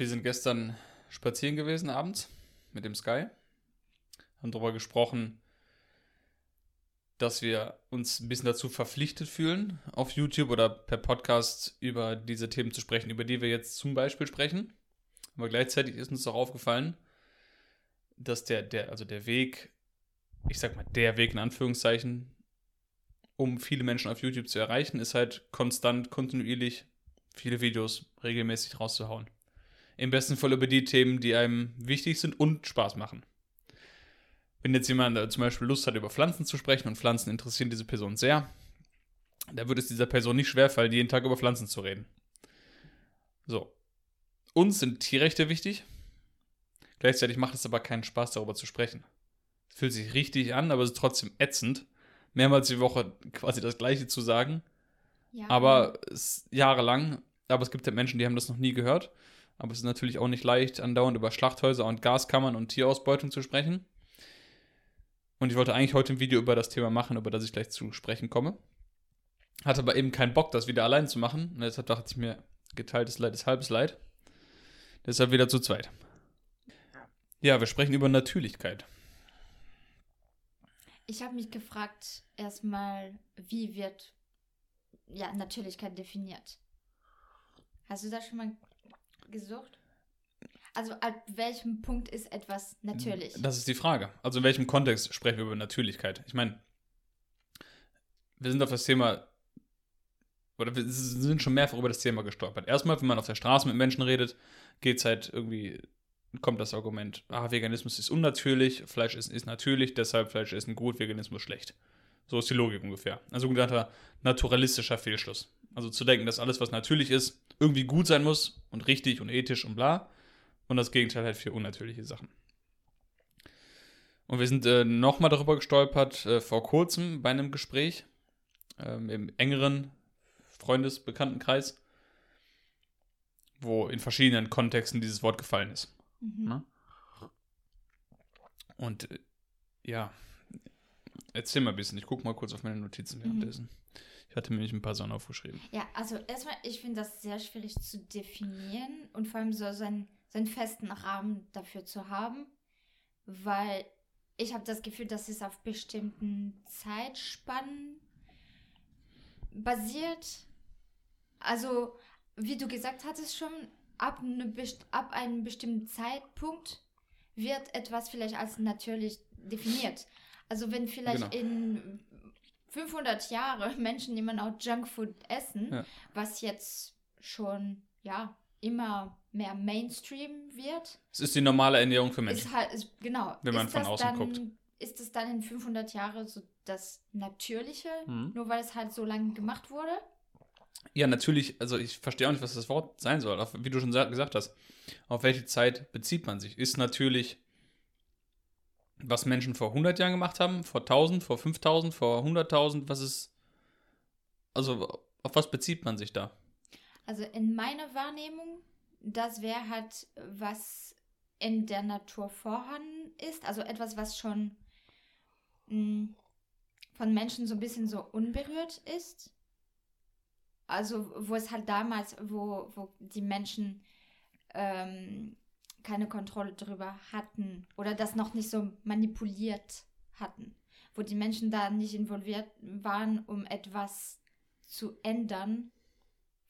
Wir sind gestern spazieren gewesen abends mit dem Sky. Haben darüber gesprochen, dass wir uns ein bisschen dazu verpflichtet fühlen, auf YouTube oder per Podcast über diese Themen zu sprechen, über die wir jetzt zum Beispiel sprechen. Aber gleichzeitig ist uns auch aufgefallen, dass der, der, also der Weg, ich sag mal, der Weg in Anführungszeichen, um viele Menschen auf YouTube zu erreichen, ist halt konstant, kontinuierlich viele Videos regelmäßig rauszuhauen. Im besten Fall über die Themen, die einem wichtig sind und Spaß machen. Wenn jetzt jemand äh, zum Beispiel Lust hat, über Pflanzen zu sprechen und Pflanzen interessieren diese Person sehr, da würde es dieser Person nicht schwerfallen, jeden Tag über Pflanzen zu reden. So. Uns sind Tierrechte wichtig. Gleichzeitig macht es aber keinen Spaß, darüber zu sprechen. Es fühlt sich richtig an, aber es ist trotzdem ätzend, mehrmals die Woche quasi das Gleiche zu sagen. Ja. Aber es, jahrelang. Aber es gibt ja Menschen, die haben das noch nie gehört. Aber es ist natürlich auch nicht leicht, andauernd über Schlachthäuser und Gaskammern und Tierausbeutung zu sprechen. Und ich wollte eigentlich heute ein Video über das Thema machen, über das ich gleich zu sprechen komme. Hatte aber eben keinen Bock, das wieder allein zu machen. Und deshalb dachte ich mir, geteiltes Leid ist halbes Leid. Deshalb wieder zu zweit. Ja, wir sprechen über Natürlichkeit. Ich habe mich gefragt, erstmal, wie wird ja, Natürlichkeit definiert? Hast du da schon mal gesucht? Also ab welchem Punkt ist etwas natürlich? Das ist die Frage. Also in welchem Kontext sprechen wir über Natürlichkeit? Ich meine, wir sind auf das Thema, oder wir sind schon mehrfach über das Thema gestolpert. Erstmal, wenn man auf der Straße mit Menschen redet, geht es halt irgendwie, kommt das Argument, ah, Veganismus ist unnatürlich, Fleisch ist, ist natürlich, deshalb Fleisch essen gut, Veganismus schlecht. So ist die Logik ungefähr. Ein sogenannter naturalistischer Fehlschluss. Also zu denken, dass alles, was natürlich ist, irgendwie gut sein muss und richtig und ethisch und bla und das Gegenteil halt für unnatürliche Sachen. Und wir sind äh, nochmal darüber gestolpert äh, vor kurzem bei einem Gespräch ähm, im engeren Freundesbekanntenkreis, wo in verschiedenen Kontexten dieses Wort gefallen ist. Mhm. Ne? Und äh, ja, erzähl mal ein bisschen. Ich gucke mal kurz auf meine Notizen mhm. Ich hatte mir nämlich ein paar Sachen aufgeschrieben. Ja, also erstmal, ich finde das sehr schwierig zu definieren und vor allem so sein so einen festen Rahmen dafür zu haben, weil ich habe das Gefühl, dass es auf bestimmten Zeitspannen basiert. Also, wie du gesagt hattest schon, ab, eine, ab einem bestimmten Zeitpunkt wird etwas vielleicht als natürlich definiert. Also wenn vielleicht genau. in 500 Jahren Menschen immer noch Junkfood essen, ja. was jetzt schon ja immer mehr Mainstream wird. Es ist die normale Ernährung für Menschen. Ist halt, ist, genau. Wenn man von außen dann, guckt. Ist es dann in 500 Jahren so das Natürliche, mhm. nur weil es halt so lange gemacht wurde? Ja, natürlich, also ich verstehe auch nicht, was das Wort sein soll. Auf, wie du schon gesagt hast, auf welche Zeit bezieht man sich? Ist natürlich, was Menschen vor 100 Jahren gemacht haben, vor 1000, vor 5000, vor 100.000, was ist, also auf was bezieht man sich da? Also in meiner Wahrnehmung, das wäre halt, was in der Natur vorhanden ist. Also etwas, was schon mh, hm, von Menschen so ein bisschen so unberührt ist. Also wo es halt damals, wo, wo die Menschen ähm, keine Kontrolle darüber hatten oder das noch nicht so manipuliert hatten. Wo die Menschen da nicht involviert waren, um etwas zu ändern,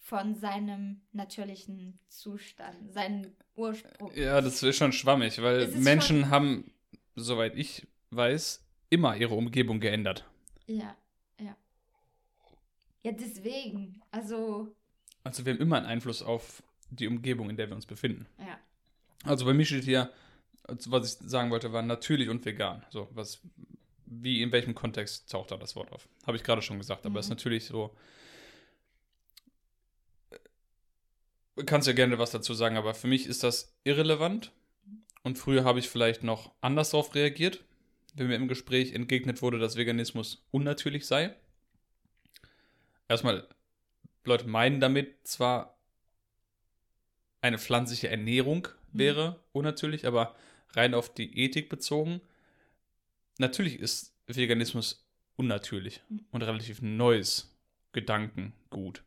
von seinem natürlichen Zustand, seinen Ursprung. Ja, das ist schon schwammig, weil Menschen haben, soweit ich weiß, immer ihre Umgebung geändert. Ja, ja. Ja, deswegen. Also. Also wir haben immer einen Einfluss auf die Umgebung, in der wir uns befinden. Ja. Also bei mir steht hier, was ich sagen wollte, war natürlich und vegan. So, was, wie, in welchem Kontext taucht da das Wort auf? Habe ich gerade schon gesagt, aber es mhm. ist natürlich so kannst ja gerne was dazu sagen, aber für mich ist das irrelevant. Und früher habe ich vielleicht noch anders darauf reagiert, wenn mir im Gespräch entgegnet wurde, dass Veganismus unnatürlich sei. Erstmal, Leute meinen damit zwar, eine pflanzliche Ernährung. Wäre mhm. unnatürlich, aber rein auf die Ethik bezogen, natürlich ist Veganismus unnatürlich mhm. und relativ neues Gedankengut.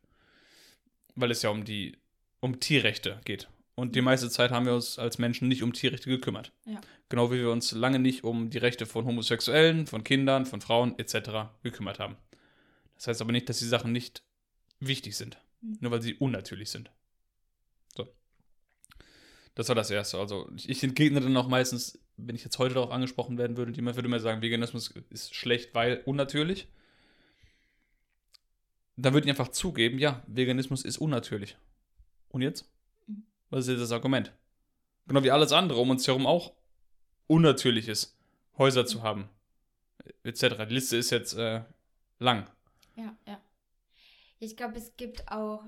Weil es ja um die um Tierrechte geht. Und die meiste Zeit haben wir uns als Menschen nicht um Tierrechte gekümmert. Ja. Genau wie wir uns lange nicht um die Rechte von Homosexuellen, von Kindern, von Frauen etc. gekümmert haben. Das heißt aber nicht, dass die Sachen nicht wichtig sind. Mhm. Nur weil sie unnatürlich sind. Das war das Erste. Also ich, entgegne dann auch meistens, wenn ich jetzt heute darauf angesprochen werden würde, jemand würde mir sagen, Veganismus ist schlecht, weil unnatürlich. Dann würde ich einfach zugeben, ja, Veganismus ist unnatürlich. Und jetzt? Mhm. Was ist jetzt das Argument? Genau wie alles andere um uns herum auch unnatürlich ist, Häuser zu haben, etc. Die Liste ist jetzt äh, lang. Ja, ja. Ich glaube, es gibt auch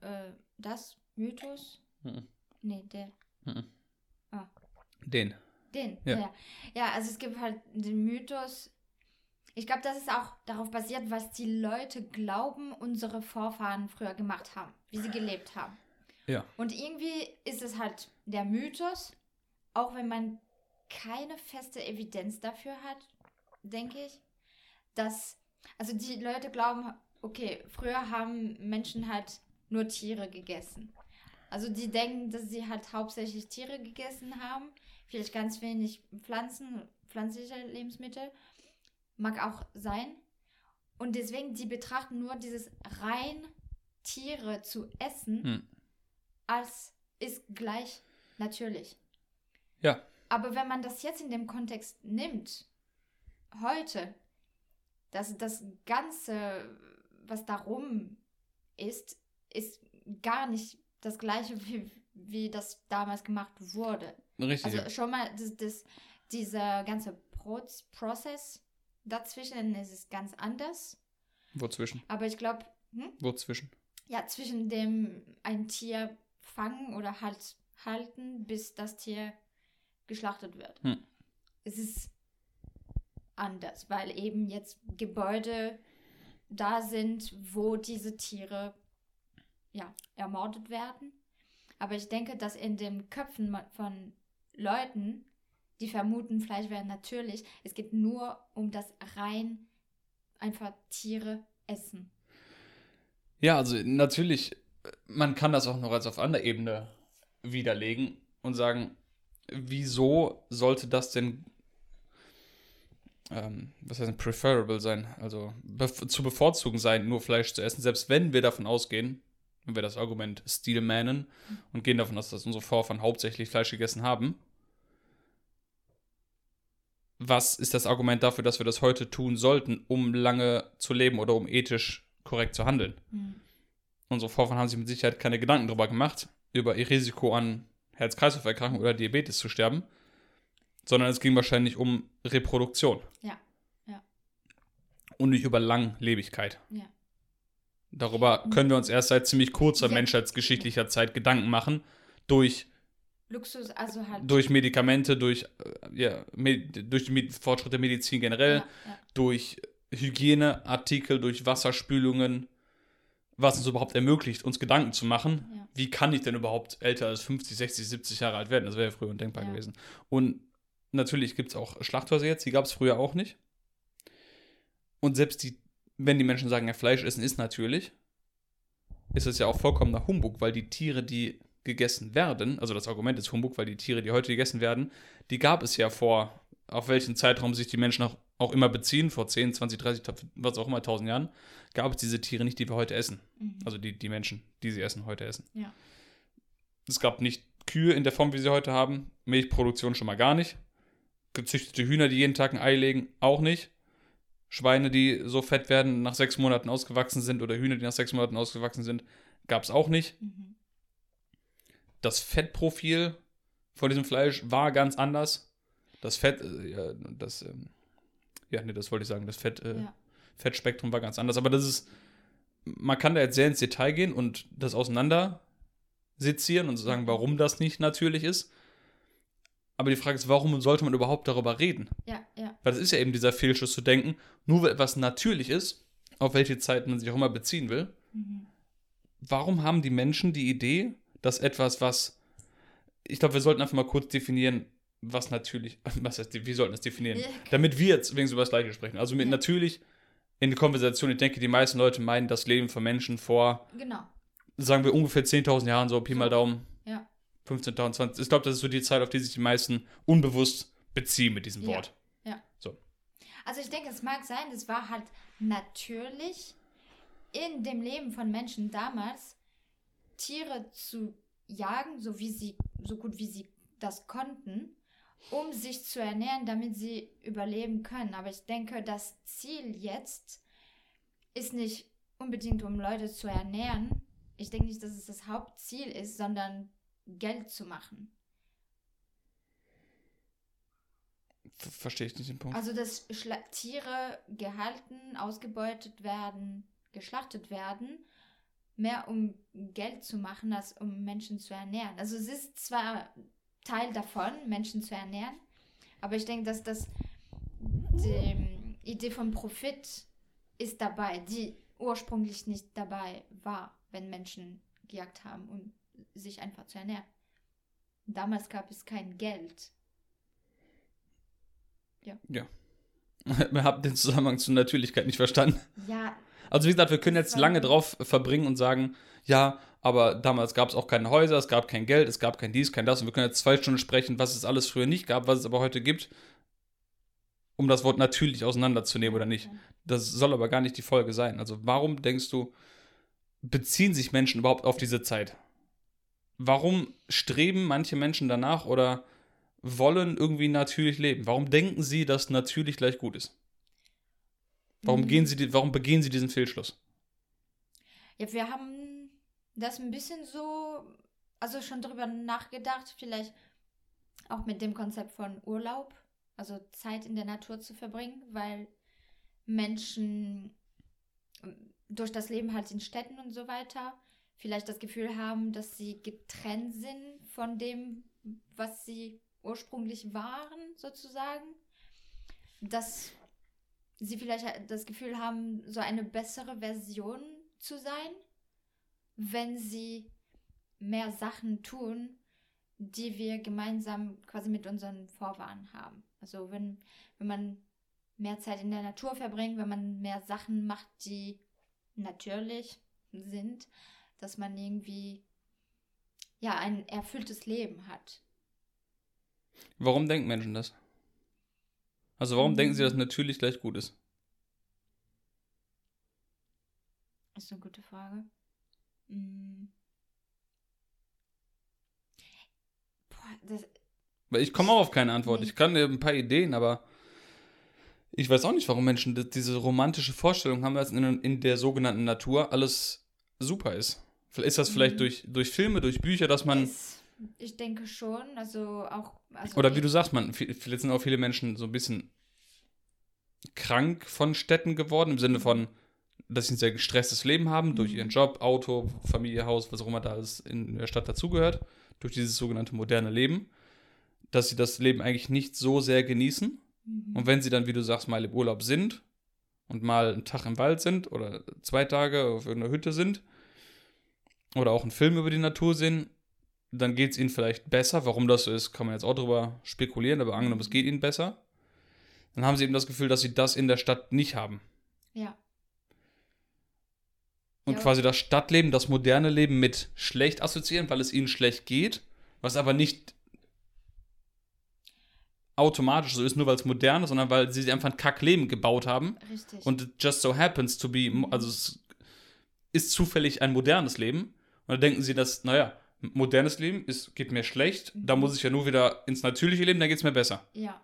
äh, das Mythos. Mhm. Nee, der. Den. Den. Ja. Ja. ja, also es gibt halt den Mythos. Ich glaube, das ist auch darauf basiert, was die Leute glauben, unsere Vorfahren früher gemacht haben, wie sie gelebt haben. Ja. Und irgendwie ist es halt der Mythos, auch wenn man keine feste Evidenz dafür hat, denke ich, dass, also die Leute glauben, okay, früher haben Menschen halt nur Tiere gegessen. Also die denken, dass sie halt hauptsächlich Tiere gegessen haben, vielleicht ganz wenig Pflanzen, pflanzliche Lebensmittel, mag auch sein. Und deswegen, die betrachten nur dieses rein Tiere zu essen Hm. als ist gleich natürlich. Ja. Aber wenn man das jetzt in dem Kontext nimmt, heute, dass das Ganze, was darum ist, ist gar nicht das gleiche, wie, wie das damals gemacht wurde. Richtig. Also schon mal das, das, dieser ganze Proz Prozess dazwischen ist es ganz anders. Wozwischen? Aber ich glaube, hm? Wozwischen? ja, zwischen dem ein Tier fangen oder halt halten, bis das Tier geschlachtet wird. Hm. Es ist anders, weil eben jetzt Gebäude da sind, wo diese Tiere ja, ermordet werden. Aber ich denke, dass in den Köpfen von Leuten, die vermuten, Fleisch wäre natürlich, es geht nur um das rein einfach Tiere essen. Ja, also natürlich, man kann das auch noch als auf anderer Ebene widerlegen und sagen, wieso sollte das denn, ähm, was heißt preferable sein, also bef zu bevorzugen sein, nur Fleisch zu essen, selbst wenn wir davon ausgehen, wenn wir das Argument Steelmanen und gehen davon aus, dass unsere Vorfahren hauptsächlich Fleisch gegessen haben. Was ist das Argument dafür, dass wir das heute tun sollten, um lange zu leben oder um ethisch korrekt zu handeln? Hm. Unsere Vorfahren haben sich mit Sicherheit keine Gedanken darüber gemacht, über ihr Risiko an Herz-Kreislauf-Erkrankung oder Diabetes zu sterben, sondern es ging wahrscheinlich um Reproduktion. Ja, ja. Und nicht über Langlebigkeit. Ja. Darüber können wir uns erst seit ziemlich kurzer Ja. menschheitsgeschichtlicher Zeit Gedanken machen, durch, Luxus, also halt. durch Medikamente, durch, äh, ja, med durch die Med Fortschritte der Medizin generell, ja, ja. durch Hygieneartikel, durch Wasserspülungen, was uns überhaupt ermöglicht, uns Gedanken zu machen, Ja. wie kann ich denn überhaupt älter als 50, 60, 70 Jahre alt werden? Das wäre ja früher undenkbar gewesen. Und natürlich gibt es auch Schlachthäuser jetzt, die gab es früher auch nicht. Und selbst die, wenn die Menschen sagen, ja, Fleisch essen ist natürlich, ist es ja auch vollkommener Humbug, weil die Tiere, die gegessen werden, also das Argument ist Humbug, weil die Tiere, die heute gegessen werden, die gab es ja vor, auf welchen Zeitraum sich die Menschen auch, auch immer beziehen, vor 10, 20, 30, was auch immer, 1000 Jahren, gab es diese Tiere nicht, die wir heute essen. Mhm. Also die, die Menschen, die sie essen, heute essen. Ja. Es gab nicht Kühe in der Form, wie sie heute haben, Milchproduktion schon mal gar nicht. Gezüchtete Hühner, die jeden Tag ein Ei legen, auch nicht. Schweine, die so fett werden, nach sechs Monaten ausgewachsen sind, oder Hühner, die nach sechs Monaten ausgewachsen sind, gab es auch nicht. Mhm. Das Fettprofil von diesem Fleisch war ganz anders. Das Fett, äh, das, ähm, ja, nee, das wollte ich sagen, das Fett, äh, Ja. Fettspektrum war ganz anders. Aber das ist, man kann da jetzt sehr ins Detail gehen und das auseinander sezieren und sagen, warum das nicht natürlich ist. Aber die Frage ist, warum sollte man überhaupt darüber reden? Ja, ja. Weil das ist ja eben dieser Fehlschuss zu denken, nur weil etwas natürlich ist, auf welche Zeit man sich auch immer beziehen will, Mhm. warum haben die Menschen die Idee, dass etwas, was. Ich glaube, wir sollten einfach mal kurz definieren, was natürlich. Was heißt, wir sollten es definieren. Ja. Damit wir jetzt wenigstens über das Gleiche sprechen. Also mit Ja. natürlich in der Konversation, ich denke, die meisten Leute meinen das Leben von Menschen vor, Genau. sagen wir, ungefähr 10.000 Jahren, so Pi mal Daumen. Ja. 15. 20. Ich glaube, das ist so die Zeit, auf die sich die meisten unbewusst beziehen mit diesem Ja. Wort. Also ich denke, es mag sein, es war halt natürlich in dem Leben von Menschen damals, Tiere zu jagen, so wie sie, so gut wie sie das konnten, um sich zu ernähren, damit sie überleben können. Aber ich denke, das Ziel jetzt ist nicht unbedingt, um Leute zu ernähren. Ich denke nicht, dass es das Hauptziel ist, sondern Geld zu machen. Ver Verstehe ich nicht den Punkt. Also, dass Schla Tiere gehalten, ausgebeutet werden, geschlachtet werden, mehr um Geld zu machen, als um Menschen zu ernähren. Also es ist zwar Teil davon, Menschen zu ernähren, aber ich denke, dass das die Idee von Profit ist dabei, die ursprünglich nicht dabei war, wenn Menschen gejagt haben, um sich einfach zu ernähren. Damals gab es kein Geld. Wir haben den Zusammenhang zur Natürlichkeit nicht verstanden. Ja, Also wie gesagt, wir können jetzt lange drauf verbringen und sagen, ja, aber damals gab es auch keine Häuser, es gab kein Geld, es gab kein dies, kein das. Und wir können jetzt zwei Stunden sprechen, was es alles früher nicht gab, was es aber heute gibt, um das Wort natürlich auseinanderzunehmen oder nicht. Das soll aber gar nicht die Folge sein. Also warum denkst du, beziehen sich Menschen überhaupt auf diese Zeit? Warum streben manche Menschen danach oder wollen irgendwie natürlich leben? Warum denken sie, dass natürlich gleich gut ist? Warum, Mhm. gehen sie, warum begehen sie diesen Fehlschluss? Ja, wir haben das ein bisschen so, also schon drüber nachgedacht, vielleicht auch mit dem Konzept von Urlaub, also Zeit in der Natur zu verbringen, weil Menschen ähm, durch das Leben halt in Städten und so weiter vielleicht das Gefühl haben, dass sie getrennt sind von dem, was sie ursprünglich waren, sozusagen. Dass sie vielleicht das Gefühl haben, so eine bessere Version zu sein, wenn sie mehr Sachen tun, die wir gemeinsam quasi mit unseren Vorfahren haben. Also wenn, wenn man mehr Zeit in der Natur verbringt, wenn man mehr Sachen macht, die natürlich sind, dass man irgendwie ja ein erfülltes Leben hat. Warum denken Menschen das? Also warum Mhm. denken sie, dass natürlich gleich gut ist? Ist eine gute Frage. Mm. Boah, das, Weil ich komme auch auf keine Antwort. Nee. Ich kann ein paar Ideen, aber ich weiß auch nicht, warum Menschen di- diese romantische Vorstellung haben, dass in, in der sogenannten Natur alles super ist. Ist das vielleicht Mhm. durch, durch Filme, durch Bücher, dass man, ist, ich denke schon, also auch. Also oder wie du sagst, man, vi- vielleicht sind auch viele Menschen so ein bisschen krank von Städten geworden, im Sinne von, dass sie ein sehr gestresstes Leben haben, durch Mhm. ihren Job, Auto, Familie, Haus, was auch immer da alles in der Stadt dazugehört, durch dieses sogenannte moderne Leben, dass sie das Leben eigentlich nicht so sehr genießen. Mhm. Und wenn sie dann, wie du sagst, mal im Urlaub sind und mal einen Tag im Wald sind oder zwei Tage auf irgendeiner Hütte sind oder auch einen Film über die Natur sehen, dann geht es ihnen vielleicht besser. Warum das so ist, kann man jetzt auch drüber spekulieren, aber angenommen, es geht ihnen besser. Dann haben sie eben das Gefühl, dass sie das in der Stadt nicht haben. Ja. Und Ja. quasi das Stadtleben, das moderne Leben mit schlecht assoziieren, weil es ihnen schlecht geht, was aber nicht automatisch so ist, nur weil es modern ist, sondern weil sie sich einfach ein Kackleben gebaut haben Richtig. und it just so happens to be, also es ist zufällig ein modernes Leben. Und dann denken sie, dass, naja, modernes Leben ist, geht mir schlecht, da Mhm. muss ich ja nur wieder ins natürliche Leben, dann geht es mir besser. ja.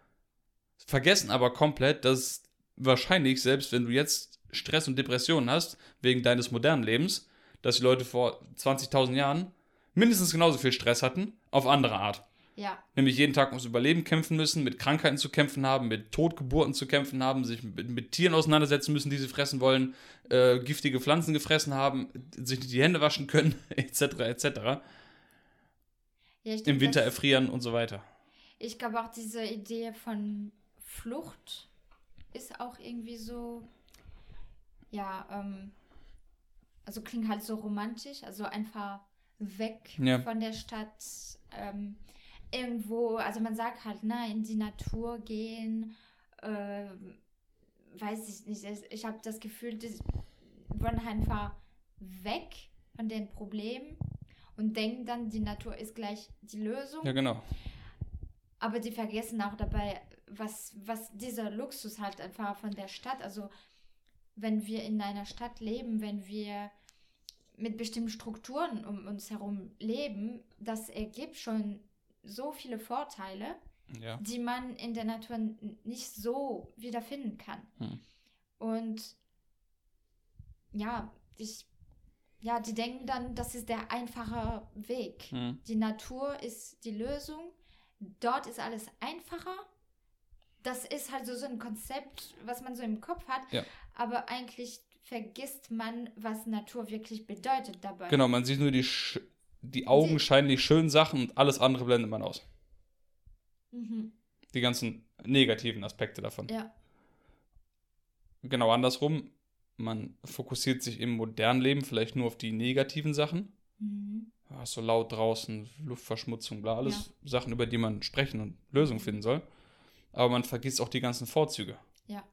Vergessen aber komplett, dass wahrscheinlich, selbst wenn du jetzt Stress und Depressionen hast, wegen deines modernen Lebens, dass die Leute vor 20.000 Jahren mindestens genauso viel Stress hatten, auf andere Art. Ja. Nämlich jeden Tag ums Überleben kämpfen müssen, mit Krankheiten zu kämpfen haben, mit Totgeburten zu kämpfen haben, sich mit, mit Tieren auseinandersetzen müssen, die sie fressen wollen, äh, giftige Pflanzen gefressen haben, sich nicht die Hände waschen können, etc., etc. ja Im Winter erfrieren und so weiter. Ich glaube auch diese Idee von Flucht ist auch irgendwie so, ja, ähm, also klingt halt so romantisch, also einfach weg Ja. von der Stadt, ähm, irgendwo, also man sagt halt, ne, in die Natur gehen, ähm, weiß ich nicht, es- ich habe das Gefühl, die wollen einfach weg von den Problemen und denken dann, die Natur ist gleich die Lösung. Ja, genau. Aber die vergessen auch dabei, was, was dieser Luxus halt einfach von der Stadt, also wenn wir in einer Stadt leben, wenn wir mit bestimmten Strukturen um uns herum leben, das ergibt schon so viele Vorteile, Ja. die man in der Natur nicht so wiederfinden kann. Hm. Und ja, ich, ja, die denken dann, das ist der einfache Weg. Hm. Die Natur ist die Lösung. Dort ist alles einfacher. Das ist halt so, so ein Konzept, was man so im Kopf hat. Ja. Aber eigentlich vergisst man, was Natur wirklich bedeutet dabei. Genau, man sieht nur die, sch- die augenscheinlich schönen Sachen und alles andere blendet man aus. Mhm. Die ganzen negativen Aspekte davon. Ja. Genau andersrum, man fokussiert sich im modernen Leben vielleicht nur auf die negativen Sachen. Mhm. Ja, so laut draußen, Luftverschmutzung, bla, alles Sachen, über die man sprechen und Lösungen finden soll. Aber man vergisst auch die ganzen Vorzüge. Ja.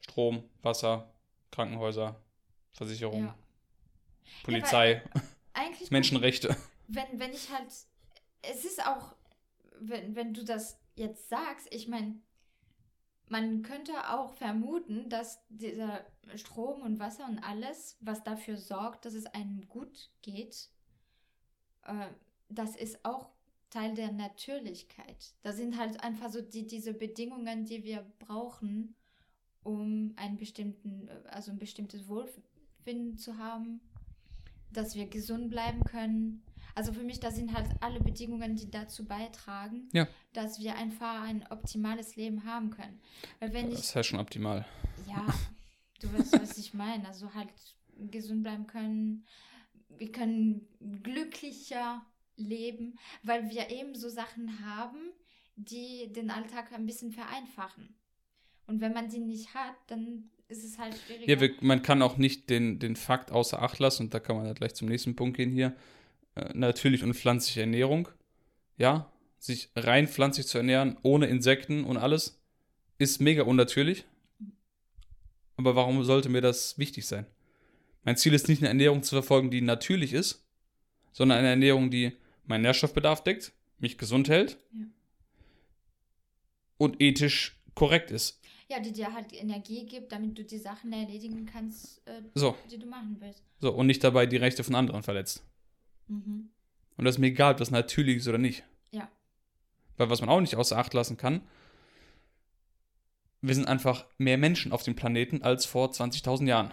Strom, Wasser, Krankenhäuser, Versicherung, Ja. Polizei, Eigentlich Menschenrechte. wenn, wenn ich halt, es ist auch, wenn, wenn du das jetzt sagst, ich meine, man könnte auch vermuten, dass dieser Strom und Wasser und alles, was dafür sorgt, dass es einem gut geht, äh, das ist auch Teil der Natürlichkeit. Das sind halt einfach so die, diese Bedingungen, die wir brauchen, um einen bestimmten, also ein bestimmtes Wohlbefinden zu haben, dass wir gesund bleiben können. Also für mich, das sind halt alle Bedingungen, die dazu beitragen, Ja. dass wir einfach ein optimales Leben haben können. Weil wenn ich Das ist ja schon optimal. ja, du weißt, was ich meine. Also halt gesund bleiben können. Wir können glücklicher leben, weil wir eben so Sachen haben, die den Alltag ein bisschen vereinfachen. Und wenn man die nicht hat, dann ist es halt schwieriger. Ja, wir, man kann auch nicht den, den Fakt außer Acht lassen, und da kann man ja gleich zum nächsten Punkt gehen hier. Äh, natürlich und pflanzliche Ernährung. Ja, sich rein pflanzlich zu ernähren, ohne Insekten und alles, ist mega unnatürlich. Aber warum sollte mir das wichtig sein? Mein Ziel ist nicht eine Ernährung zu verfolgen, die natürlich ist, sondern eine Ernährung, die meinen Nährstoffbedarf deckt, mich gesund hält Ja. und ethisch korrekt ist. Ja, die dir halt Energie gibt, damit du die Sachen erledigen kannst, äh, So, die du machen willst. so, und nicht dabei die Rechte von anderen verletzt. Mhm. Und das ist mir egal, ob das natürlich ist oder nicht. Ja. Weil was man auch nicht außer Acht lassen kann, wir sind einfach mehr Menschen auf dem Planeten als vor 20.000 Jahren.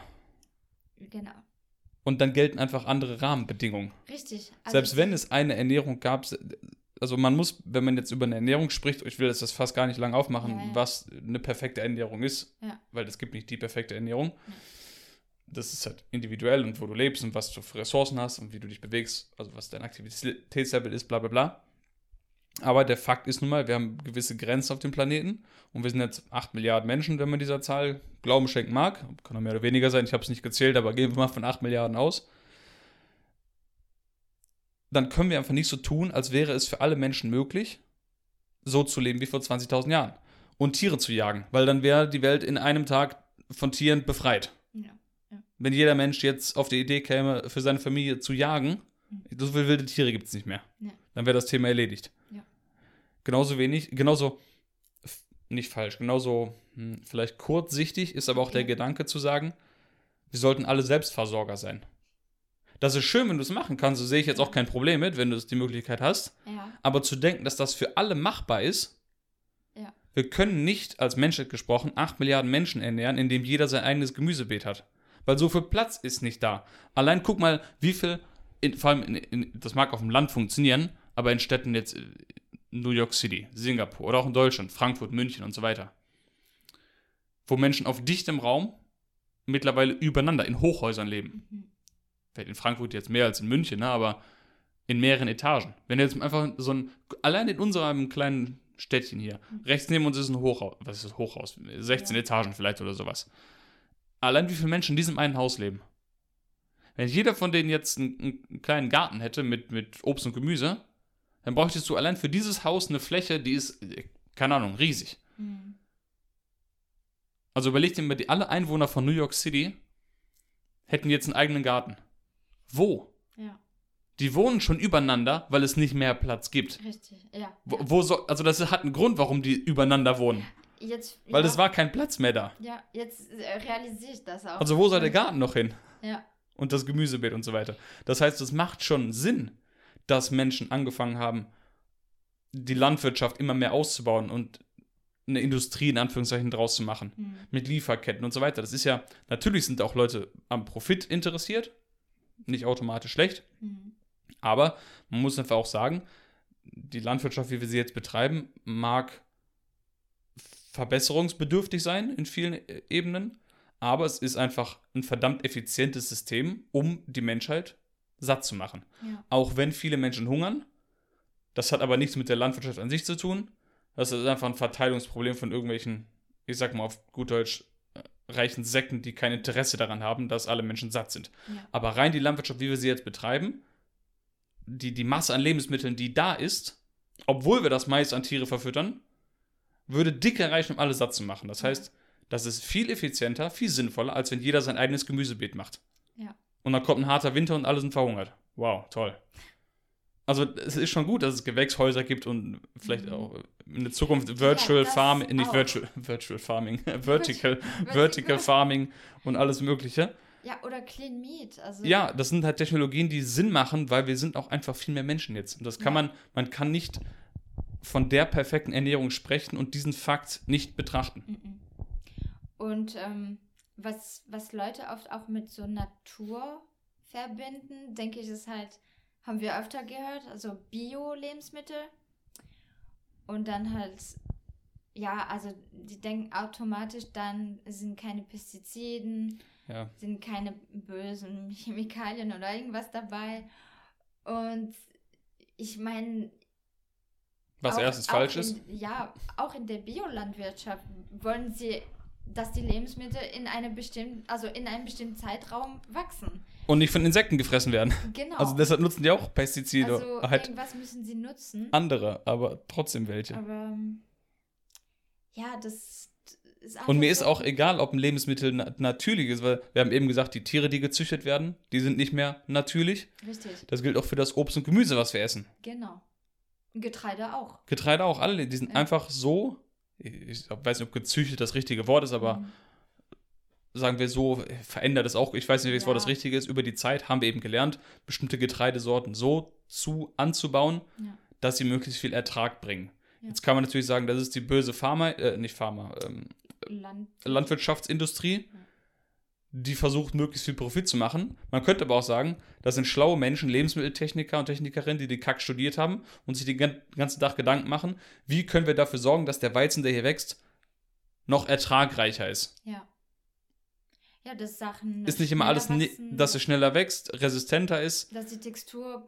Genau. Und dann gelten einfach andere Rahmenbedingungen. Richtig. Also Selbst wenn es eine Ernährung gab, also man muss, wenn man jetzt über eine Ernährung spricht, ich will jetzt das fast gar nicht lang aufmachen, Ja, ja. was eine perfekte Ernährung ist, Ja. weil es gibt nicht die perfekte Ernährung. Das ist halt individuell und wo du lebst und was du für Ressourcen hast und wie du dich bewegst, also was dein Aktivitätslevel ist, bla bla bla. Aber der Fakt ist nun mal, wir haben gewisse Grenzen auf dem Planeten und wir sind jetzt 8 Milliarden Menschen, wenn man dieser Zahl Glauben schenken mag. Kann auch mehr oder weniger sein, ich habe es nicht gezählt, aber gehen wir mal von 8 Milliarden aus. Dann können wir einfach nicht so tun, als wäre es für alle Menschen möglich, so zu leben wie vor 20.000 Jahren und Tiere zu jagen, weil dann wäre die Welt in einem Tag von Tieren befreit. Ja. Wenn jeder Mensch jetzt auf die Idee käme, für seine Familie zu jagen, so viele wilde Tiere gibt es nicht mehr. Ja. Dann wäre das Thema erledigt. Ja. Genauso wenig, genauso, nicht falsch, genauso hm, vielleicht kurzsichtig ist aber auch der Ja. Gedanke zu sagen, wir sollten alle Selbstversorger sein. Das ist schön, wenn du es machen kannst, so sehe ich jetzt auch kein Problem mit, wenn du es die Möglichkeit hast. Ja. Aber zu denken, dass das für alle machbar ist, Ja. wir können nicht als Menschheit gesprochen 8 Milliarden Menschen ernähren, indem jeder sein eigenes Gemüsebeet hat. Weil so viel Platz ist nicht da. Allein guck mal, wie viel, in, vor allem, in, in, das mag auf dem Land funktionieren, aber in Städten jetzt äh, New York City, Singapur oder auch in Deutschland, Frankfurt, München und so weiter, wo Menschen auf dichtem Raum mittlerweile übereinander in Hochhäusern leben. Mhm. Vielleicht in Frankfurt jetzt mehr als in München, ne, aber in mehreren Etagen. Wenn jetzt einfach so ein, allein in unserem kleinen Städtchen hier, rechts neben uns ist ein Hochhaus, was ist das Hochhaus? 16 Ja. Etagen vielleicht oder sowas. Allein wie viele Menschen in diesem einen Haus leben. Wenn jeder von denen jetzt einen, einen kleinen Garten hätte mit, mit Obst und Gemüse, dann bräuchtest du allein für dieses Haus eine Fläche, die ist, keine Ahnung, riesig. Mhm. Also überleg dir mal, die, alle Einwohner von New York City hätten jetzt einen eigenen Garten. Wo? Ja. Die wohnen schon übereinander, weil es nicht mehr Platz gibt. Richtig, ja. Wo, wo so, also das hat einen Grund, warum die übereinander wohnen. Jetzt, Weil ja, es war kein Platz mehr da. Ja, jetzt äh, realisiere ich das auch. Also wo soll der Garten noch hin? Ja, Und das Gemüsebeet und so weiter. Das heißt, es macht schon Sinn, dass Menschen angefangen haben, die Landwirtschaft immer mehr auszubauen und eine Industrie in Anführungszeichen draus zu machen. hm. Mit Lieferketten und so weiter. Das ist ja, natürlich sind auch Leute am Profit interessiert. Nicht automatisch schlecht. Hm. Aber man muss einfach auch sagen, die Landwirtschaft, wie wir sie jetzt betreiben, mag verbesserungsbedürftig sein in vielen äh, Ebenen, aber es ist einfach ein verdammt effizientes System, um die Menschheit satt zu machen. ja. Auch wenn viele Menschen hungern, das hat aber nichts mit der Landwirtschaft an sich zu tun. Das ist einfach ein Verteilungsproblem von irgendwelchen, ich sag mal auf gut Deutsch, reichen Säcken, die kein Interesse daran haben, dass alle Menschen satt sind. Ja. Aber rein die Landwirtschaft, wie wir sie jetzt betreiben, die, die Masse an Lebensmitteln, die da ist, obwohl wir das Mais an Tiere verfüttern, würde dicke reichen, um alle satt zu machen. Das Ja. heißt, das ist viel effizienter, viel sinnvoller, als wenn jeder sein eigenes Gemüsebeet macht. Ja. Und dann kommt ein harter Winter und alle sind verhungert. Wow, toll. Also es ist schon gut, dass es Gewächshäuser gibt und vielleicht Mhm. auch in der Zukunft Virtual das Farming, nicht auch. Virtual, Virtual Farming, Vertical, Vertical. Vertical Farming und alles Mögliche. Ja, oder Clean Meat. Also, Ja, das sind halt Technologien, die Sinn machen, weil wir sind auch einfach viel mehr Menschen jetzt. Und das kann Ja. man, man kann nicht von der perfekten Ernährung sprechen und diesen Fakt nicht betrachten. Mhm. Und ähm, was, was Leute oft auch mit so Natur verbinden, denke ich, ist halt, haben wir öfter gehört, also Bio-Lebensmittel. Und dann halt, ja, also die denken automatisch dann, sind keine Pestiziden, Ja. sind keine bösen Chemikalien oder irgendwas dabei. Und ich meine, Was auch- erstens auch falsch in, ist. Ja, auch in der Biolandwirtschaft wollen sie, dass die Lebensmittel in einem bestimmten, also in einem bestimmten Zeitraum wachsen. Und nicht von Insekten gefressen werden. Genau. Also deshalb nutzen die auch Pestizide. Also halt irgendwas müssen sie nutzen. andere, aber trotzdem welche. Aber ähm, ja, das ist Und mir ist auch egal, ob ein Lebensmittel na natürlich ist, weil wir haben eben gesagt, die Tiere, die gezüchtet werden, die sind nicht mehr natürlich. Richtig, Das gilt auch für das Obst und Gemüse, was wir essen. genau. Getreide auch. Getreide auch, alle, die sind Ja. einfach so, ich weiß nicht, ob gezüchtet das richtige Wort ist, aber Mhm. Sagen wir so, verändert es auch, ich weiß nicht, welches Wort Ja. das richtige ist, über die Zeit haben wir eben gelernt, bestimmte Getreidesorten so zu anzubauen, Ja. dass sie möglichst viel Ertrag bringen. Ja. Jetzt kann man natürlich sagen, das ist die böse Pharma, äh, nicht Pharma, ähm, Land Landwirtschaftsindustrie, die versucht, möglichst viel Profit zu machen. Man könnte aber auch sagen, das sind schlaue Menschen, Lebensmitteltechniker und Technikerinnen, die den Kack studiert haben und sich den gan- ganzen Tag Gedanken machen, wie können wir dafür sorgen, dass der Weizen, der hier wächst, noch ertragreicher ist. Ja. Ja, dass Sachen. Ist nicht immer alles, wachsen, dass es schneller wächst, resistenter ist, Dass die Textur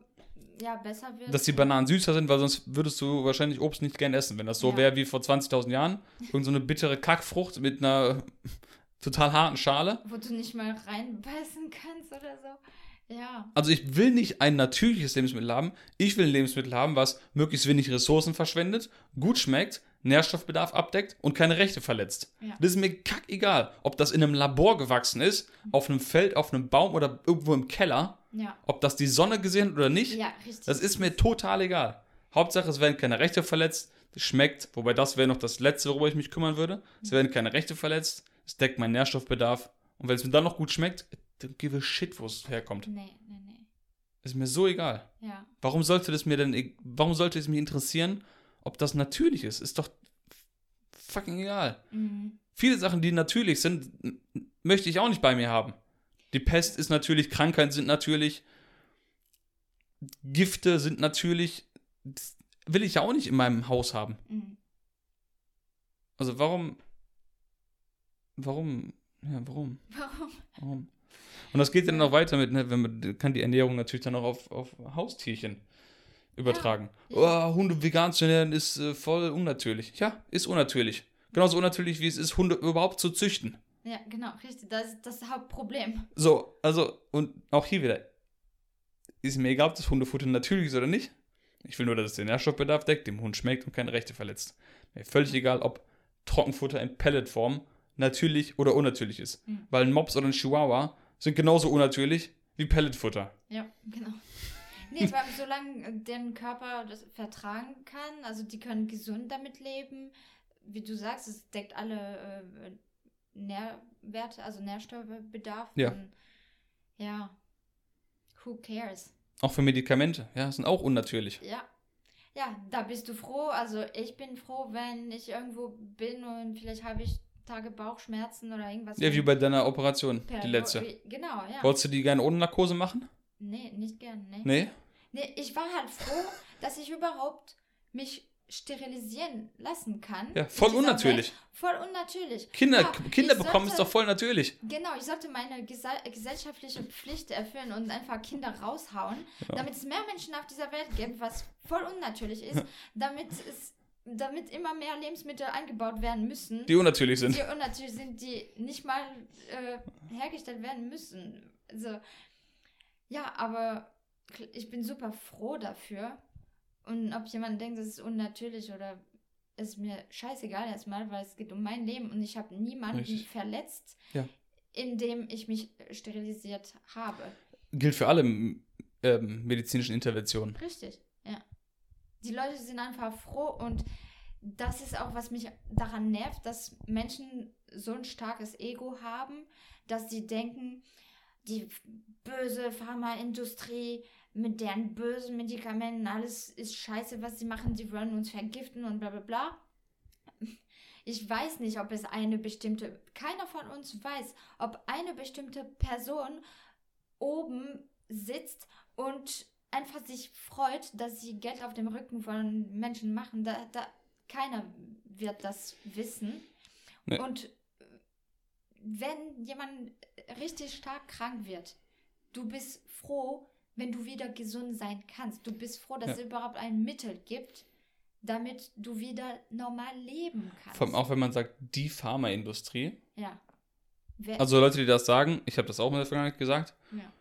ja besser wird. dass die Bananen süßer sind, weil sonst würdest du wahrscheinlich Obst nicht gern essen. Wenn das so Ja. wäre wie vor 20.000 Jahren, irgend so eine bittere Kackfrucht mit einer total harten Schale. Wo du nicht mal reinbeißen kannst oder so. Ja. Also ich will nicht ein natürliches Lebensmittel haben. Ich will ein Lebensmittel haben, was möglichst wenig Ressourcen verschwendet, gut schmeckt, Nährstoffbedarf abdeckt und keine Rechte verletzt. Ja. Das ist mir kackegal, ob das in einem Labor gewachsen ist, auf einem Feld, auf einem Baum oder irgendwo im Keller, Ja. ob das die Sonne gesehen hat oder nicht. Ja. Das ist mir total egal. Hauptsache, es werden keine Rechte verletzt, es schmeckt, wobei das wäre noch das Letzte, worüber ich mich kümmern würde. Es werden keine Rechte verletzt, es deckt meinen Nährstoffbedarf und wenn es mir dann noch gut schmeckt, dann give a shit, wo es herkommt. Nee, nee, nee. Ist mir so egal. Ja. Warum sollte das mir denn, e- warum sollte es mich interessieren, ob das natürlich ist? Ist doch fucking egal. Mhm. Viele Sachen, die natürlich sind, möchte ich auch nicht bei mir haben. Die Pest ist natürlich, Krankheiten sind natürlich, Gifte sind natürlich, das will ich ja auch nicht in meinem Haus haben. Mhm. Also warum, warum, ja, warum, Warum? warum? Und das geht dann noch weiter mit, ne, wenn man kann die Ernährung natürlich dann auch auf, auf Haustierchen übertragen. Ja. Oh, Hunde vegan zu ernähren ist äh, voll unnatürlich. Ja, ist unnatürlich. Genauso unnatürlich, wie es ist, Hunde überhaupt zu züchten. Ja, genau, richtig. Das ist das Hauptproblem. So, also, und auch hier wieder. Ist mir egal, ob das Hundefutter natürlich ist oder nicht. Ich will nur, dass es den Nährstoffbedarf deckt, dem Hund schmeckt und keine Rechte verletzt. Mir völlig egal, ob Trockenfutter in Pelletform natürlich oder unnatürlich ist. Mhm. Weil ein Mops oder ein Chihuahua sind genauso unnatürlich wie Pelletfutter. Ja, genau. Nee, weil solange der Körper das vertragen kann, also die können gesund damit leben. Wie du sagst, es deckt alle äh, Nährwerte, also Nährstoffbedarf. Ja. Und, ja. Who cares? Auch für Medikamente, ja, sind auch unnatürlich. Ja. Ja, da bist du froh. Also ich bin froh, wenn ich irgendwo bin und vielleicht habe ich Tage Bauchschmerzen oder irgendwas. Ja, wie bei deiner Operation, Per- die letzte. Genau, ja. Wolltest du die gerne ohne Narkose machen? Nee, nicht gern, nee. Nee? Nee, ich war halt froh, dass ich überhaupt mich sterilisieren lassen kann. Ja, voll unnatürlich. Welt. Voll unnatürlich. Kinder, Ja, Kinder bekommen ist sollte- doch voll natürlich. Genau, ich sollte meine gesa gesellschaftliche Pflicht erfüllen und einfach Kinder raushauen, damit es mehr Menschen auf dieser Welt gibt, was voll unnatürlich ist, damit es damit immer mehr Lebensmittel eingebaut werden müssen, Die unnatürlich sind. die unnatürlich sind, die nicht mal äh, hergestellt werden müssen. Also, ja, aber ich bin super froh dafür. Und ob jemand denkt, das ist unnatürlich oder ist mir scheißegal erstmal, weil es geht um mein Leben und ich habe niemanden Richtig. verletzt, Ja. indem ich mich sterilisiert habe. Gilt für alle ähm, medizinischen Interventionen. Richtig, ja. Die Leute sind einfach froh und das ist auch, was mich daran nervt, dass Menschen so ein starkes Ego haben, dass sie denken, die böse Pharmaindustrie mit deren bösen Medikamenten, alles ist scheiße, was sie machen, die wollen uns vergiften und bla bla bla. Ich weiß nicht, ob es eine bestimmte, keiner von uns weiß, ob eine bestimmte Person oben sitzt und einfach sich freut, dass sie Geld auf dem Rücken von Menschen machen. Da, da, keiner wird das wissen. Nee. Und wenn jemand richtig stark krank wird, du bist froh, wenn du wieder gesund sein kannst. Du bist froh, dass Ja. es überhaupt ein Mittel gibt, damit du wieder normal leben kannst. Vor allem auch, wenn man sagt, die Pharmaindustrie. ja. Wer, Also Leute, die das sagen, ich habe das auch in der Vergangenheit gesagt, ja.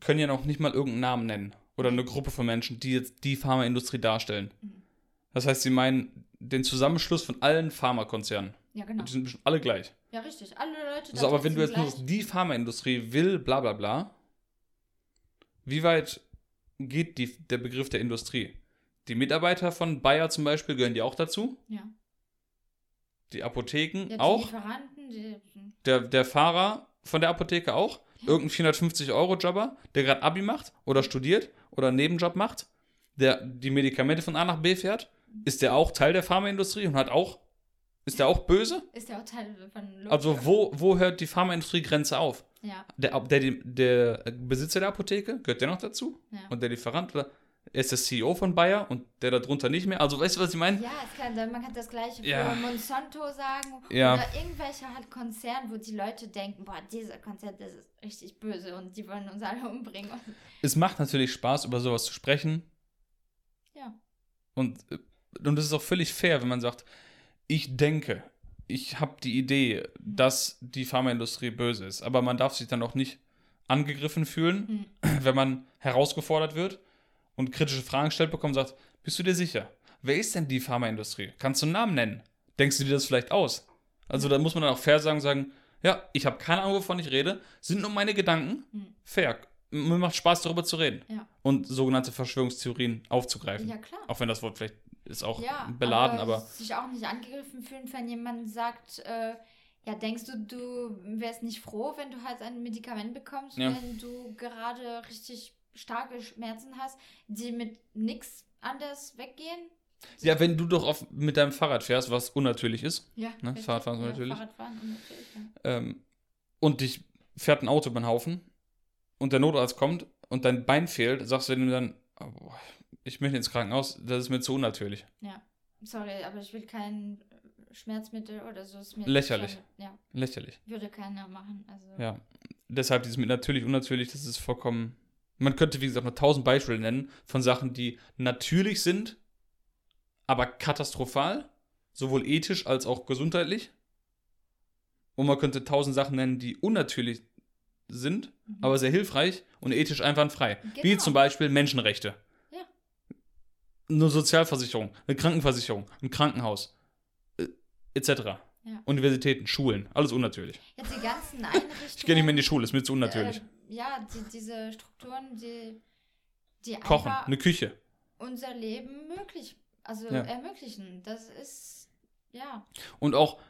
können ja noch nicht mal irgendeinen Namen nennen. Oder eine Gruppe von Menschen, die jetzt die Pharmaindustrie darstellen. Mhm. Das heißt, sie meinen den Zusammenschluss von allen Pharmakonzernen. ja, genau. Und die sind bestimmt alle gleich. Ja, richtig. Alle Leute So, aber wenn du jetzt nur die Pharmaindustrie will, bla bla bla, wie weit geht die, der Begriff der Industrie? Die Mitarbeiter von Bayer zum Beispiel gehören die auch dazu? Ja. Die Apotheken Ja, die auch? Lieferanten, die, Der, der Fahrer von der Apotheke auch? Irgendein 450-Euro-Jobber, der gerade Abi macht oder studiert oder einen Nebenjob macht, der die Medikamente von A nach B fährt? Ist der auch Teil der Pharmaindustrie und hat auch, ist der auch böse? ist ja auch Teil von Logo. Also wo, wo hört die Pharmaindustrie Grenze auf? Ja, Der, der, der Besitzer der Apotheke, gehört der noch dazu? ja. Und der Lieferant oder er ist der CEO von Bayer und der darunter nicht mehr? Also weißt du, was ich meine? Ja, kann, man kann das gleiche Ja. für Monsanto sagen. Ja. Oder irgendwelche halt Konzerne, wo die Leute denken, boah, dieser Konzern, das ist richtig böse und die wollen uns alle umbringen. Es macht natürlich Spaß, über sowas zu sprechen. ja, Und, äh, und das ist auch völlig fair, wenn man sagt, ich denke, ich habe die Idee, dass die Pharmaindustrie böse ist. Aber man darf sich dann auch nicht angegriffen fühlen, wenn man herausgefordert wird und kritische Fragen gestellt bekommt und sagt, bist du dir sicher? Wer ist denn die Pharmaindustrie? Kannst du einen Namen nennen? Denkst du dir das vielleicht aus? Also da muss man dann auch fair sagen, sagen, ja, ich habe keine Ahnung, wovon ich rede, sind nur meine Gedanken. Hm. Fair. Mir macht Spaß, darüber zu reden. Ja. Und sogenannte Verschwörungstheorien aufzugreifen. ja klar. Auch wenn das Wort vielleicht ist auch ja, beladen, aber, sich auch nicht angegriffen fühlen, wenn jemand sagt, äh, ja, denkst du, du wärst nicht froh, wenn du halt ein Medikament bekommst, Ja. wenn du gerade richtig starke Schmerzen hast, die mit nichts anders weggehen? ja, wenn du doch auf, mit deinem Fahrrad fährst, was unnatürlich ist, Ja, Ne. Fahrradfahren ist ja, natürlich. Fahrradfahren natürlich, ja. ähm, und dich fährt ein Auto über den Haufen und der Notarzt kommt und dein Bein fehlt, sagst du ihm dann, oh, ich möchte ins Krankenhaus, das ist mir zu unnatürlich. Ja, sorry, aber ich will kein Schmerzmittel oder so. Ist mir Lächerlich. Schon, ja, Lächerlich. würde keiner machen. Also, Ja. Deshalb dieses mit natürlich, unnatürlich, das ist vollkommen. Man könnte, wie gesagt, noch tausend Beispiele nennen von Sachen, die natürlich sind, aber katastrophal, sowohl ethisch als auch gesundheitlich. Und man könnte tausend Sachen nennen, die unnatürlich sind, Mhm. aber sehr hilfreich und ethisch einwandfrei. Wie Genau. zum Beispiel Menschenrechte. Ja. Eine Sozialversicherung, eine Krankenversicherung, ein Krankenhaus, äh, etc. Ja. Universitäten, Schulen, alles unnatürlich. Jetzt die ganzen Einrichtungen. Ich gehe nicht mehr in die Schule, ist mir zu unnatürlich. Äh, ja, die, diese Strukturen, die die Kochen, eine Küche. unser Leben möglich, also Ja. ermöglichen. Das ist, ja, Und auch,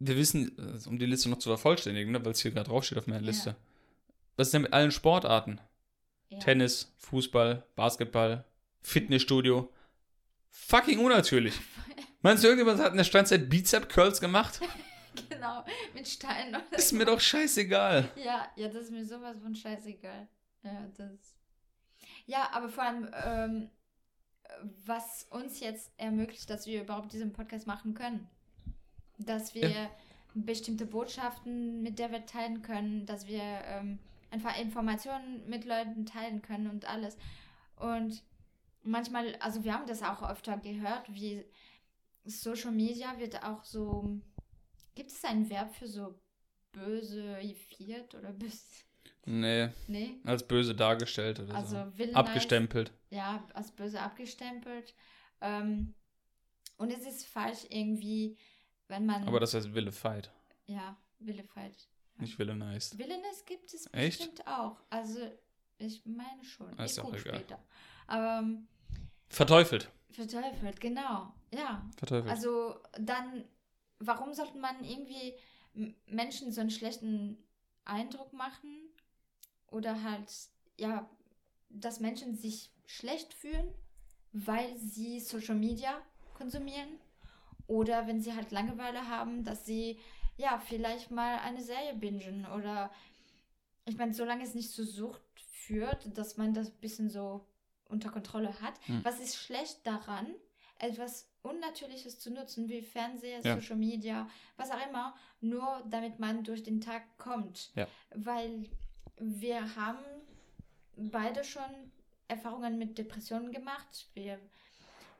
wir wissen, äh, um die Liste noch zu vervollständigen, ne, weil es hier gerade draufsteht auf meiner Ja. Liste. Was ist denn mit allen Sportarten? ja. Tennis, Fußball, Basketball, Fitnessstudio. Fucking unnatürlich. Meinst du, irgendjemand hat in der Steinzeit Bizep-Curls gemacht? genau, mit Steinen. oder Ist so. mir doch scheißegal. Ja, ja, das ist mir sowas von scheißegal. Ja, das. Ja, aber vor allem, ähm, was uns jetzt ermöglicht, dass wir überhaupt diesen Podcast machen können. Dass wir Ja. bestimmte Botschaften mit der Welt teilen können, dass wir ähm, einfach Informationen mit Leuten teilen können und alles. Und manchmal, also wir haben das auch öfter gehört, wie Social Media wird auch so. Gibt es ein Verb für so böseifiert oder böse? Nee, Nee. als böse dargestellt oder Also so. Abgestempelt. Ja, als böse abgestempelt. Ähm, und es ist falsch irgendwie, wenn man. Aber das heißt vilified, ja, vilified. nicht villainized. Villainous gibt es Echt? bestimmt auch. Also, ich meine schon. Ah, ist ich auch egal. später. Aber ähm, Verteufelt. verteufelt, genau. Ja. Verteufelt. Also dann, warum sollte man irgendwie Menschen so einen schlechten Eindruck machen? Oder halt, ja, dass Menschen sich schlecht fühlen, weil sie Social Media konsumieren? Oder wenn sie halt Langeweile haben, dass sie, ja, vielleicht mal eine Serie bingen oder, ich meine, solange es nicht zur Sucht führt, dass man das ein bisschen so unter Kontrolle hat. Hm. Was ist schlecht daran, etwas Unnatürliches zu nutzen, wie Fernseher, Ja. Social Media, was auch immer, nur damit man durch den Tag kommt. Ja. Weil wir haben beide schon Erfahrungen mit Depressionen gemacht. Wir,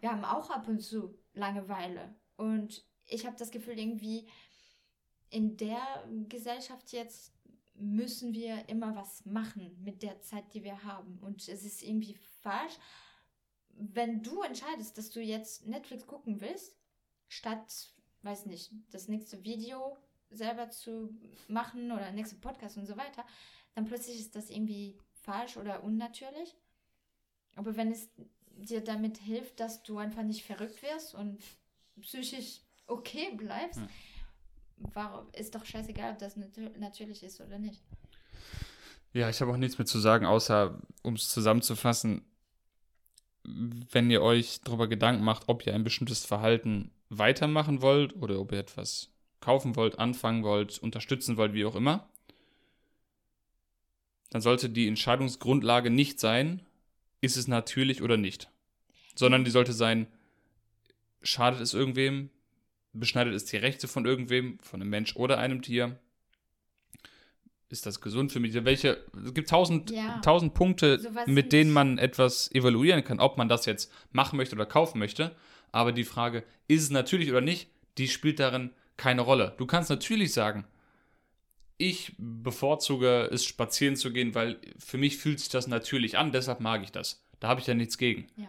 wir haben auch ab und zu Langeweile. Und ich habe das Gefühl, irgendwie in der Gesellschaft jetzt müssen wir immer was machen mit der Zeit, die wir haben. Und es ist irgendwie falsch, wenn du entscheidest, dass du jetzt Netflix gucken willst, statt, weiß nicht, das nächste Video selber zu machen oder nächste Podcast und so weiter, dann plötzlich ist das irgendwie falsch oder unnatürlich. Aber wenn es dir damit hilft, dass du einfach nicht verrückt wirst und psychisch okay bleibst, Hm. warum ist doch scheißegal, ob das natür natürlich ist oder nicht. Ja, ich habe auch nichts mehr zu sagen, außer, um es zusammenzufassen, wenn ihr euch darüber Gedanken macht, ob ihr ein bestimmtes Verhalten weitermachen wollt oder ob ihr etwas kaufen wollt, anfangen wollt, unterstützen wollt, wie auch immer, dann sollte die Entscheidungsgrundlage nicht sein, ist es natürlich oder nicht, sondern die sollte sein, schadet es irgendwem, beschneidet es die Rechte von irgendwem, von einem Mensch oder einem Tier, ist das gesund für mich? Welche, es gibt tausend, Ja. tausend Punkte, Sowas mit denen man etwas evaluieren kann, ob man das jetzt machen möchte oder kaufen möchte. Aber die Frage, ist es natürlich oder nicht, die spielt darin keine Rolle. Du kannst natürlich sagen, ich bevorzuge es, spazieren zu gehen, weil für mich fühlt sich das natürlich an, deshalb mag ich das. Da habe ich ja nichts gegen. Ja.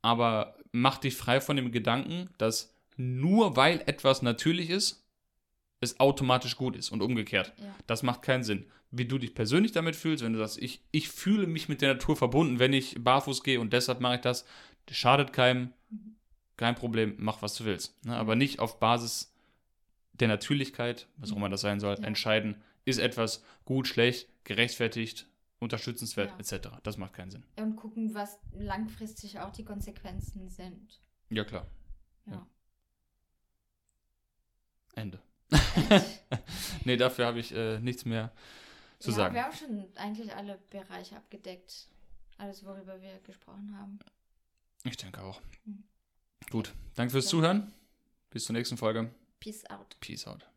Aber mach dich frei von dem Gedanken, dass nur weil etwas natürlich ist, es automatisch gut ist und umgekehrt. Ja. Das macht keinen Sinn. Wie du dich persönlich damit fühlst, wenn du sagst, ich, ich fühle mich mit der Natur verbunden, wenn ich barfuß gehe und deshalb mache ich das, das schadet keinem, Mhm. kein Problem, mach was du willst. Ne? Aber nicht auf Basis der Natürlichkeit, was auch immer das sein soll, Ja. entscheiden, ist etwas gut, schlecht, gerechtfertigt, unterstützenswert, Ja. etc. Das macht keinen Sinn. Und gucken, was langfristig auch die Konsequenzen sind. Ja, klar. Ja. Ende. nee, dafür habe ich äh, nichts mehr zu ja, sagen. wir haben schon eigentlich alle Bereiche abgedeckt. Alles, worüber wir gesprochen haben. Ich denke auch. Mhm. Gut, danke fürs Ja. Zuhören. Bis zur nächsten Folge. Peace out. Peace out.